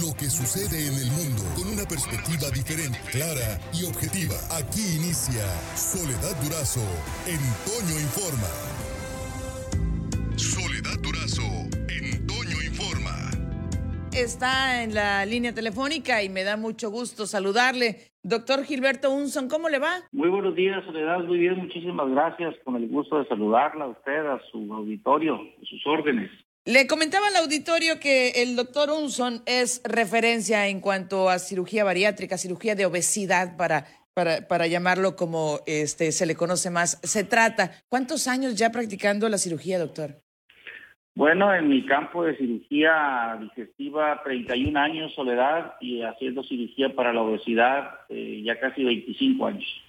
lo que sucede en el mundo con una perspectiva diferente, clara y objetiva. Aquí inicia Soledad Durazo en Toño Informa. Soledad Durazo en Toño Informa. Está en la línea telefónica y me da mucho gusto saludarle. Doctor Gilberto Unson, ¿cómo le va? Muy buenos días, Soledad. Muy bien, muchísimas gracias. Con el gusto de saludarla a usted, a su auditorio, a sus órdenes. Le comentaba al auditorio que el doctor Unson es referencia en cuanto a cirugía bariátrica, cirugía de obesidad, para, para, para llamarlo como este, se le conoce más. Se trata. ¿Cuántos años ya practicando la cirugía, doctor? Bueno, en mi campo de cirugía digestiva, 31 años, Soledad, y haciendo cirugía para la obesidad, eh, ya casi 25 años.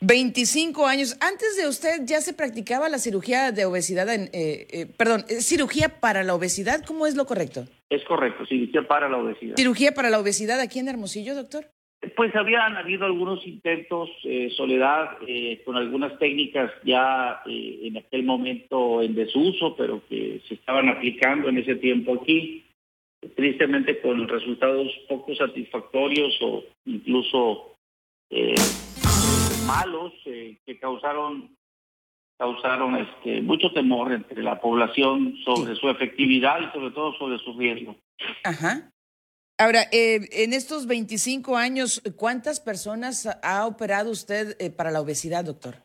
25 años. Antes de usted ya se practicaba la cirugía de obesidad, en, eh, eh, perdón, eh, cirugía para la obesidad, ¿cómo es lo correcto? Es correcto, cirugía para la obesidad. Cirugía para la obesidad aquí en Hermosillo, doctor. Pues habían habido algunos intentos, eh, Soledad, eh, con algunas técnicas ya eh, en aquel momento en desuso, pero que se estaban aplicando en ese tiempo aquí, tristemente con resultados poco satisfactorios o incluso eh, malos eh, que causaron causaron este mucho temor entre la población sobre su efectividad y sobre todo sobre su riesgo. Ajá. Ahora, eh, en estos 25 años, ¿cuántas personas ha operado usted eh, para la obesidad, doctor?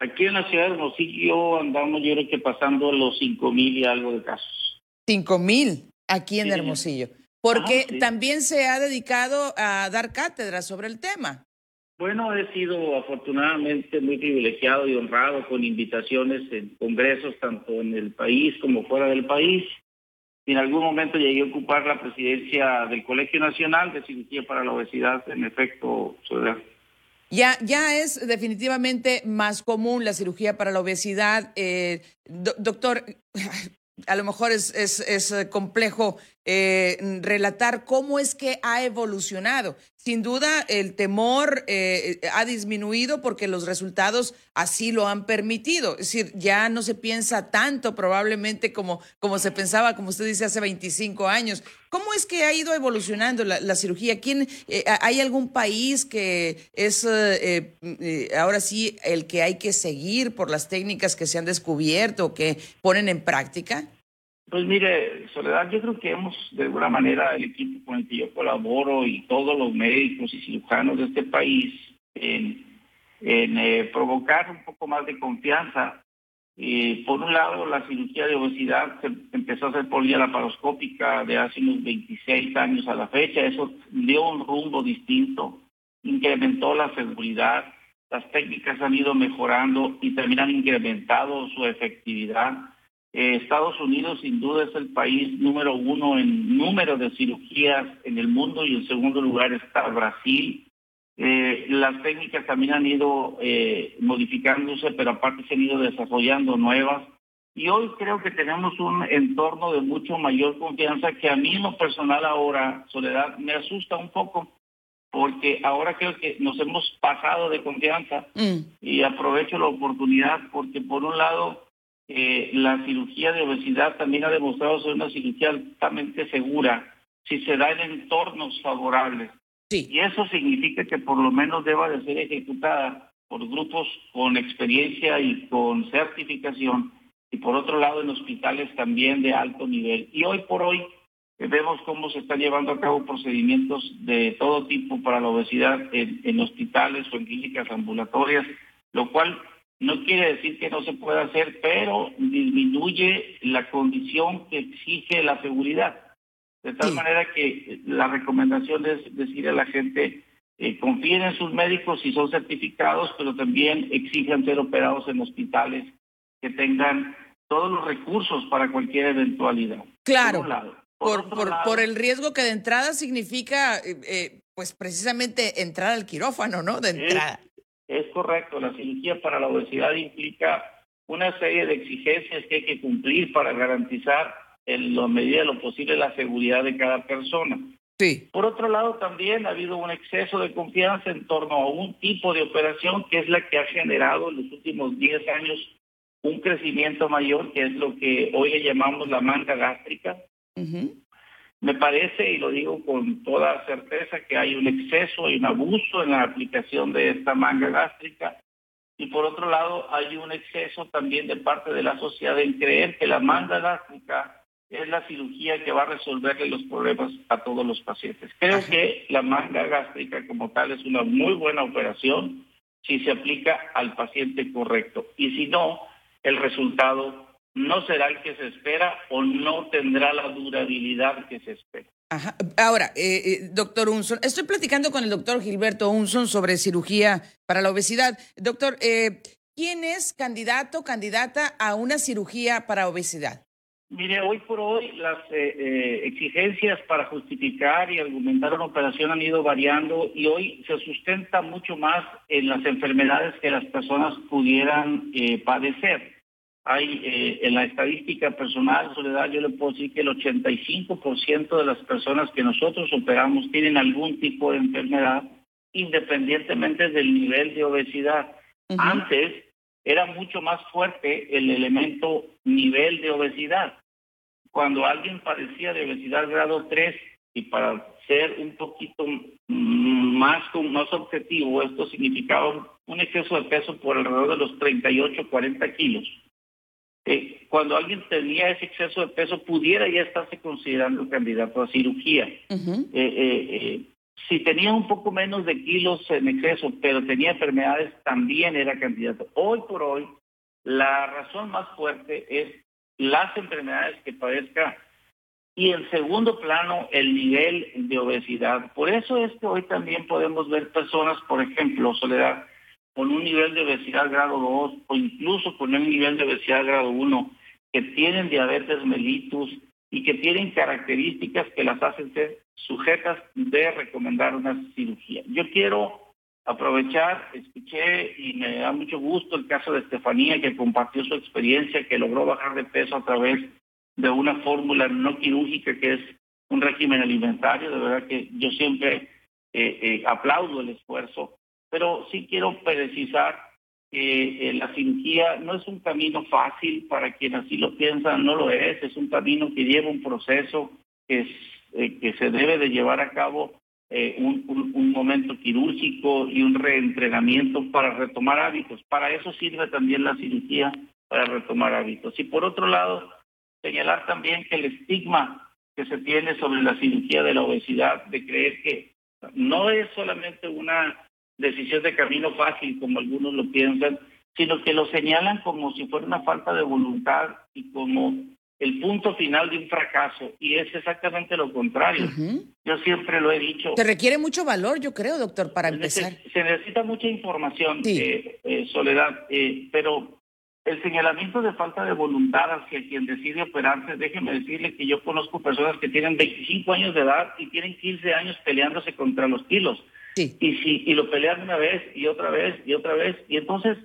Aquí en la ciudad de Hermosillo andamos yo creo que pasando los cinco mil y algo de casos. Cinco mil aquí en Sí, Hermosillo. Porque Ajá, sí. también se ha dedicado a dar cátedra sobre el tema. Bueno, he sido afortunadamente muy privilegiado y honrado con invitaciones en congresos tanto en el país como fuera del país. En algún momento llegué a ocupar la presidencia del Colegio Nacional de Cirugía para la Obesidad, en efecto, Soledad. Ya, ya es definitivamente más común la cirugía para la obesidad. Eh, do- doctor, a lo mejor es eh, complejo eh, relatar cómo es que ha evolucionado. Sin duda, el temor eh, ha disminuido porque los resultados así lo han permitido. Es decir, ya no se piensa tanto probablemente como, como se pensaba, como usted dice, hace 25 años. ¿Cómo es que ha ido evolucionando la, cirugía? ¿Quién, eh, ¿Hay algún país que es eh, eh, ahora sí el que hay que seguir por las técnicas que se han descubierto o que ponen en práctica? Pues mire, Soledad, yo creo que hemos, de alguna manera, el equipo con el que yo colaboro y todos los médicos y cirujanos de este país, en, eh, provocar un poco más de confianza. Eh, por un lado, la cirugía de obesidad se empezó a hacer por vía laparoscópica de hace unos 26 años a la fecha. Eso dio un rumbo distinto, incrementó la seguridad, las técnicas han ido mejorando y también han incrementado su efectividad. Eh, Estados Unidos sin duda es el país número uno en número de cirugías en el mundo y en segundo lugar está Brasil. Eh, las técnicas también han ido eh, modificándose, pero aparte se han ido desarrollando nuevas. Y hoy creo que tenemos un entorno de mucho mayor confianza que a mí en lo personal ahora, Soledad, me asusta un poco, porque ahora creo que nos hemos pasado de confianza Mm. y aprovecho la oportunidad porque por un lado eh, la cirugía de obesidad también ha demostrado ser una cirugía altamente segura si se da en entornos favorables. Sí. Y eso significa que por lo menos deba de ser ejecutada por grupos con experiencia y con certificación y por otro lado en hospitales también de alto nivel. Y hoy por hoy eh, vemos cómo se están llevando a cabo procedimientos de todo tipo para la obesidad en, en hospitales o en clínicas ambulatorias, lo cual no quiere decir que no se pueda hacer, pero disminuye la condición que exige la seguridad. De tal Sí. manera que la recomendación es decir a la gente, eh, confíen en sus médicos si son certificados, pero también exijan ser operados en hospitales que tengan todos los recursos para cualquier eventualidad. Claro. Por lado. Por, otro por, lado, por el riesgo que de entrada significa, eh, eh, pues precisamente entrar al quirófano, ¿no? De entrada. Es correcto, la cirugía para la obesidad implica una serie de exigencias que hay que cumplir para garantizar en la medida de lo posible la seguridad de cada persona. Sí. Por otro lado, también ha habido un exceso de confianza en torno a un tipo de operación que es la que ha generado en los últimos 10 años un crecimiento mayor, que es lo que hoy le llamamos la manga gástrica. Me parece, y lo digo con toda certeza, que hay un exceso, hay un abuso en la aplicación de esta manga gástrica. Y por otro lado, hay un exceso también de parte de la sociedad en creer que la manga gástrica es la cirugía que va a resolverle los problemas a todos los pacientes. Creo que la manga gástrica como tal es una muy buena operación si se aplica al paciente correcto. Y si no, el resultado no será el que se espera o no tendrá la durabilidad que se espera. Ajá. Ahora, eh, eh, doctor Unson, estoy platicando con el doctor Gilberto Unson sobre cirugía para la obesidad. Doctor, eh, ¿quién es candidato, candidata a una cirugía para obesidad? Mire, hoy por hoy las exigencias para justificar y argumentar una operación han ido variando y hoy se sustenta mucho más en las enfermedades que las personas pudieran padecer hay eh, en la estadística personal, Soledad, yo le puedo decir que el 85% de las personas que nosotros operamos tienen algún tipo de enfermedad, independientemente del nivel de obesidad. Antes era mucho más fuerte el elemento nivel de obesidad. Cuando alguien padecía de obesidad grado 3, y para ser un poquito más, más objetivo, esto significaba un exceso de peso por alrededor de los 38, 40 kilos cuando alguien tenía ese exceso de peso pudiera ya estarse considerando candidato a cirugía. Eh, eh, eh, si tenía un poco menos de kilos en exceso, pero tenía enfermedades, también era candidato. Hoy por hoy, la razón más fuerte es las enfermedades que padezca y en segundo plano el nivel de obesidad. Por eso es que hoy también podemos ver personas, por ejemplo, Soledad, con un nivel de obesidad grado 2 o incluso con un nivel de obesidad grado 1 que tienen diabetes mellitus y que tienen características que las hacen ser sujetas de recomendar una cirugía. Yo quiero aprovechar, escuché y me da mucho gusto el caso de Estefanía que compartió su experiencia, que logró bajar de peso a través de una fórmula no quirúrgica que es un régimen alimentario. De verdad que yo siempre eh, eh, aplaudo el esfuerzo pero sí quiero precisar que eh, la cirugía no es un camino fácil para quien así lo piensa, no lo es, es un camino que lleva un proceso que, eh, se debe de llevar a cabo eh, un, momento quirúrgico y un reentrenamiento para retomar hábitos. Para eso sirve también la cirugía, para retomar hábitos. Y por otro lado, señalar también que el estigma que se tiene sobre la cirugía de la obesidad, de creer que no es solamente una decisión de camino fácil, como algunos lo piensan, sino que lo señalan como si fuera una falta de voluntad y como el punto final de un fracaso. Y es exactamente lo contrario. Yo siempre lo he dicho. Te requiere mucho valor, yo creo, doctor, para empezar. Se, necesita mucha información, eh, eh, Soledad, eh, pero el señalamiento de falta de voluntad hacia quien decide operarse, déjeme decirle que yo conozco personas que tienen 25 años de edad y tienen 15 años peleándose contra los kilos. Y, si, y lo pelean una vez y otra vez y otra vez. Y entonces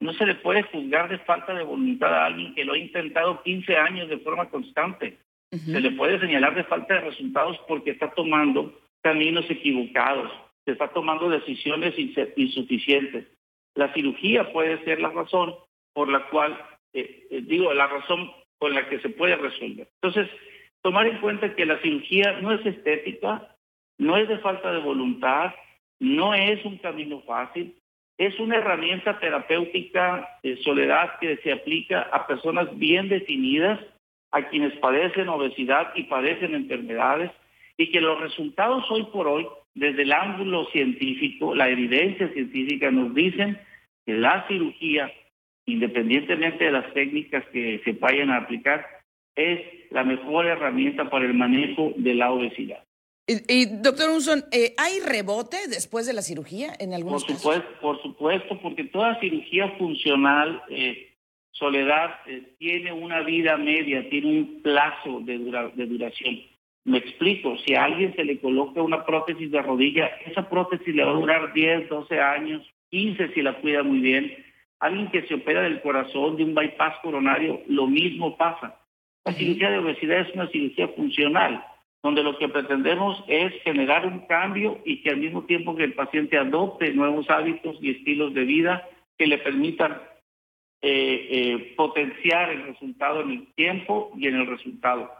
no se le puede juzgar de falta de voluntad a alguien que lo ha intentado 15 años de forma constante. Se le puede señalar de falta de resultados porque está tomando caminos equivocados, se está tomando decisiones insuficientes. La cirugía puede ser la razón por la cual, eh, eh, digo, la razón con la que se puede resolver. Entonces, tomar en cuenta que la cirugía no es estética, no es de falta de voluntad, no es un camino fácil, es una herramienta terapéutica de soledad que se aplica a personas bien definidas, a quienes padecen obesidad y padecen enfermedades, y que los resultados hoy por hoy, desde el ángulo científico, la evidencia científica nos dicen que la cirugía, independientemente de las técnicas que se vayan a aplicar, es la mejor herramienta para el manejo de la obesidad. Y, doctor Unson, eh, ¿hay rebote después de la cirugía en algunos por supuesto, Por supuesto, porque toda cirugía funcional, eh, Soledad, eh, tiene una vida media, tiene un plazo de, de duración. Me explico, si a alguien se le coloca una prótesis de rodilla, esa prótesis le va a durar 10, 12 años, 15 si la cuida muy bien. Alguien que se opera del corazón, de un bypass coronario, lo mismo pasa. La cirugía de obesidad es una cirugía funcional donde lo que pretendemos es generar un cambio y que al mismo tiempo que el paciente adopte nuevos hábitos y estilos de vida que le permitan eh, eh, potenciar el resultado en el tiempo y en el resultado.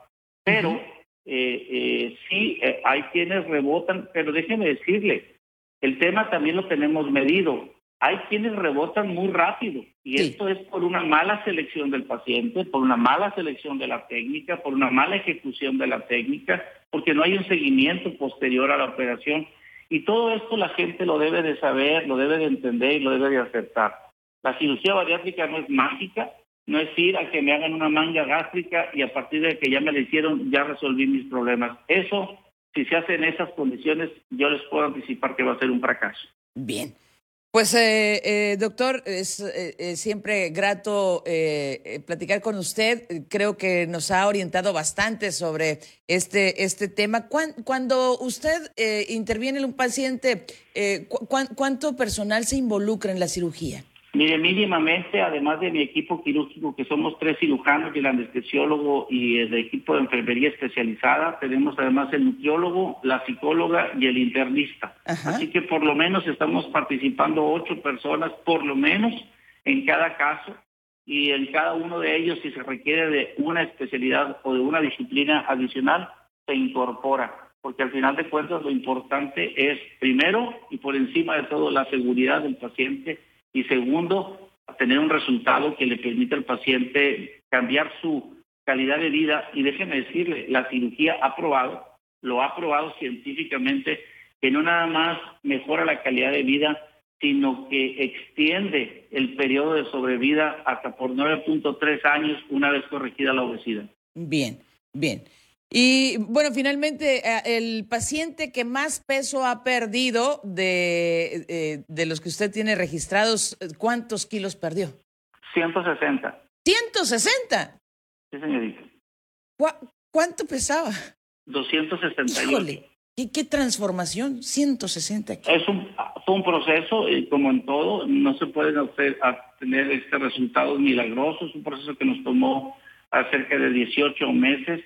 Pero eh, sí, hay quienes rebotan, pero déjeme decirle, el tema también lo tenemos medido. Hay quienes rebotan muy rápido y esto es por una mala selección del paciente, por una mala selección de la técnica, por una mala ejecución de la técnica, porque no hay un seguimiento posterior a la operación. Y todo esto la gente lo debe de saber, lo debe de entender y lo debe de aceptar. La cirugía bariátrica no es mágica, no es ir a que me hagan una manga gástrica y a partir de que ya me la hicieron ya resolví mis problemas. Eso, si se hace en esas condiciones, yo les puedo anticipar que va a ser un fracaso. Bien. Pues, eh, eh, doctor, es eh, siempre grato platicar con usted. Creo que nos ha orientado bastante sobre este, este tema. Cuando usted interviene en un paciente, ¿cuánto personal se involucra en la cirugía? Mire, mínimamente, además de mi equipo quirúrgico, que somos tres cirujanos y el anestesiólogo y el equipo de enfermería especializada, tenemos además el nutriólogo, la psicóloga y el internista. Así que por lo menos estamos participando ocho personas, por lo menos, en cada caso, y en cada uno de ellos, si se requiere de una especialidad o de una disciplina adicional, se incorpora. Porque al final de cuentas lo importante es, primero y por encima de todo, la seguridad del paciente y segundo, tener un resultado que le permita al paciente cambiar su calidad de vida. Y déjeme decirle, la cirugía ha probado, lo ha probado científicamente, que no nada más mejora la calidad de vida, sino que extiende el periodo de sobrevida hasta por 9.3 años una vez corregida la obesidad. Bien, bien. Y bueno, finalmente, eh, el paciente que más peso ha perdido de, eh, de los que usted tiene registrados, ¿cuántos kilos perdió? 160. ¿160? Sí, señorita. ¿Cuánto pesaba? 268. Híjole, ¿qué, qué transformación? 160 kilos. Es un, fue un proceso, como en todo, no se pueden hacer, tener este resultados milagrosos, es un proceso que nos tomó cerca de 18 meses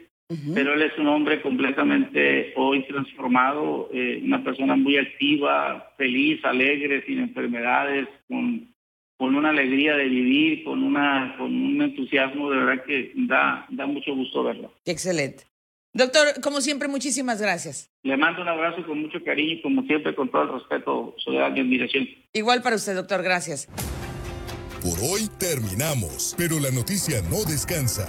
pero él es un hombre completamente hoy transformado, eh, una persona muy activa, feliz, alegre, sin enfermedades, con, con una alegría de vivir, con, una, con un entusiasmo de verdad que da, da mucho gusto verlo. Excelente. Doctor, como siempre, muchísimas gracias. Le mando un abrazo con mucho cariño y como siempre con todo el respeto, soledad y admiración. Igual para usted, doctor, gracias. Por hoy terminamos, pero la noticia no descansa.